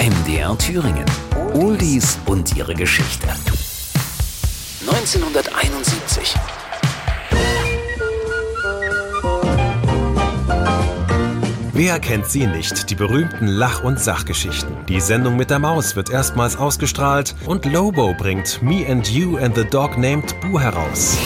MDR Thüringen. Oldies und ihre Geschichte. 1971. Wer kennt sie nicht, die berühmten Lach- und Sachgeschichten? Die Sendung mit der Maus wird erstmals ausgestrahlt und Lobo bringt Me and You and the Dog Named Boo heraus.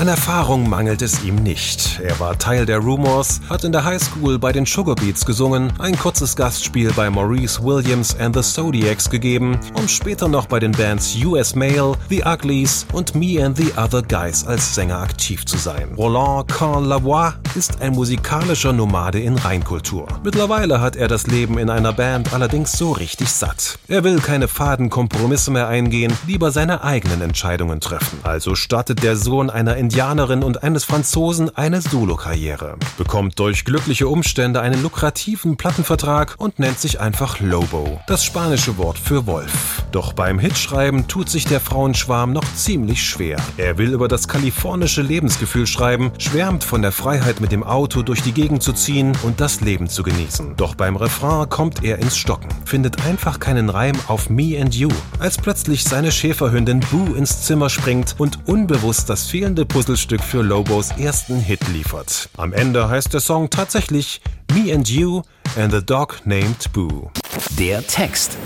An Erfahrung mangelt es ihm nicht. Er war Teil der Rumors, hat in der Highschool bei den Sugar Beats gesungen, ein kurzes Gastspiel bei Maurice Williams and the Zodiacs gegeben, um später noch bei den Bands US Mail, The Uglies und Me and the Other Guys als Sänger aktiv zu sein. Roland Carl Lavoie ist ein musikalischer Nomade in Reinkultur. Mittlerweile hat er das Leben in einer Band allerdings so richtig satt. Er will keine faden Kompromisse mehr eingehen, lieber seine eigenen Entscheidungen treffen. Also startet der Sohn einer Indianerin und eines Franzosen eine Solokarriere, bekommt durch glückliche Umstände einen lukrativen Plattenvertrag und nennt sich einfach Lobo, das spanische Wort für Wolf. Doch beim Hitschreiben tut sich der Frauenschwarm noch ziemlich schwer. Er will über das kalifornische Lebensgefühl schreiben, schwärmt von der Freiheit mit dem Auto durch die Gegend zu ziehen und das Leben zu genießen. Doch beim Refrain kommt er ins Stocken, findet einfach keinen Reim auf Me and You, als plötzlich seine Schäferhündin Boo ins Zimmer springt und unbewusst das fehlende Puzzlestück für Lobos ersten Hit liefert. Am Ende heißt der Song tatsächlich Me and You and the Dog Named Boo. Der Text.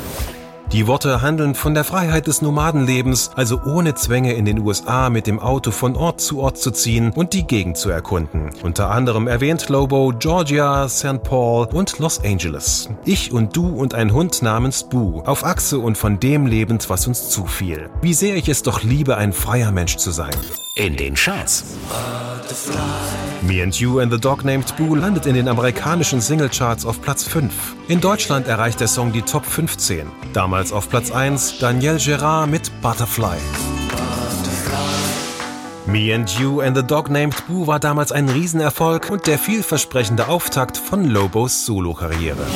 Die Worte handeln von der Freiheit des Nomadenlebens, also ohne Zwänge in den USA mit dem Auto von Ort zu Ort zu ziehen und die Gegend zu erkunden. Unter anderem erwähnt Lobo Georgia, St. Paul und Los Angeles. Ich und du und ein Hund namens Boo, auf Achse und von dem lebend, was uns zufiel. Wie sehr ich es doch liebe, ein freier Mensch zu sein. In den Charts. Me and You and the Dog Named Boo landet in den amerikanischen Singlecharts auf Platz 5. In Deutschland erreicht der Song die Top 15. Damals auf Platz 1 Danielle Gerard mit Butterfly. Me and You and the Dog Named Boo war damals ein Riesenerfolg und der vielversprechende Auftakt von Lobos Solokarriere.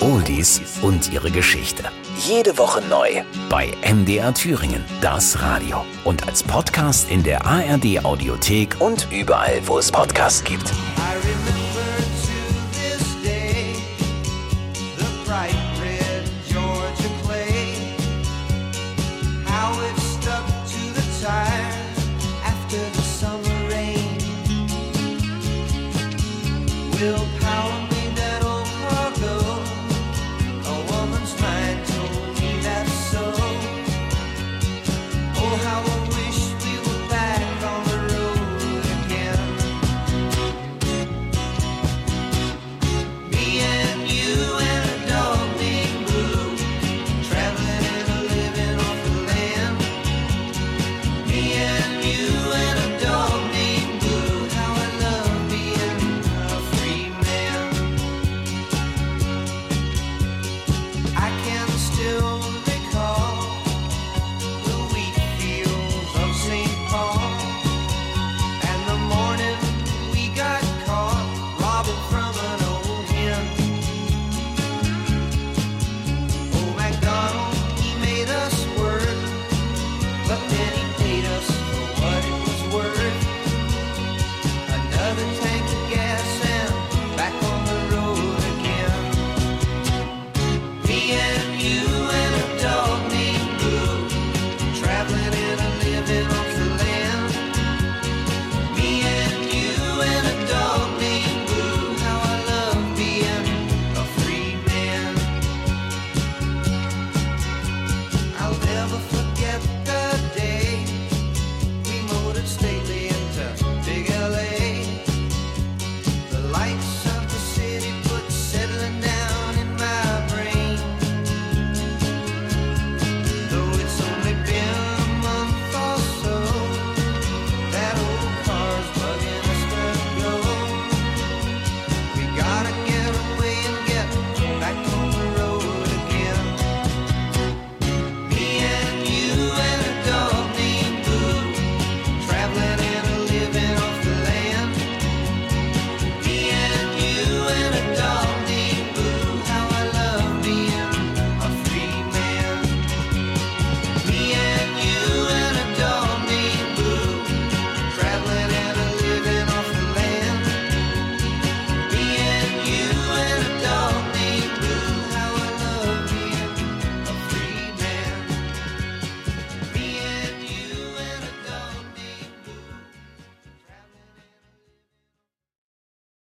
Oldies und ihre Geschichte. Jede Woche neu bei MDR Thüringen, das Radio. Und als Podcast in der ARD Audiothek und überall, wo es Podcasts gibt. I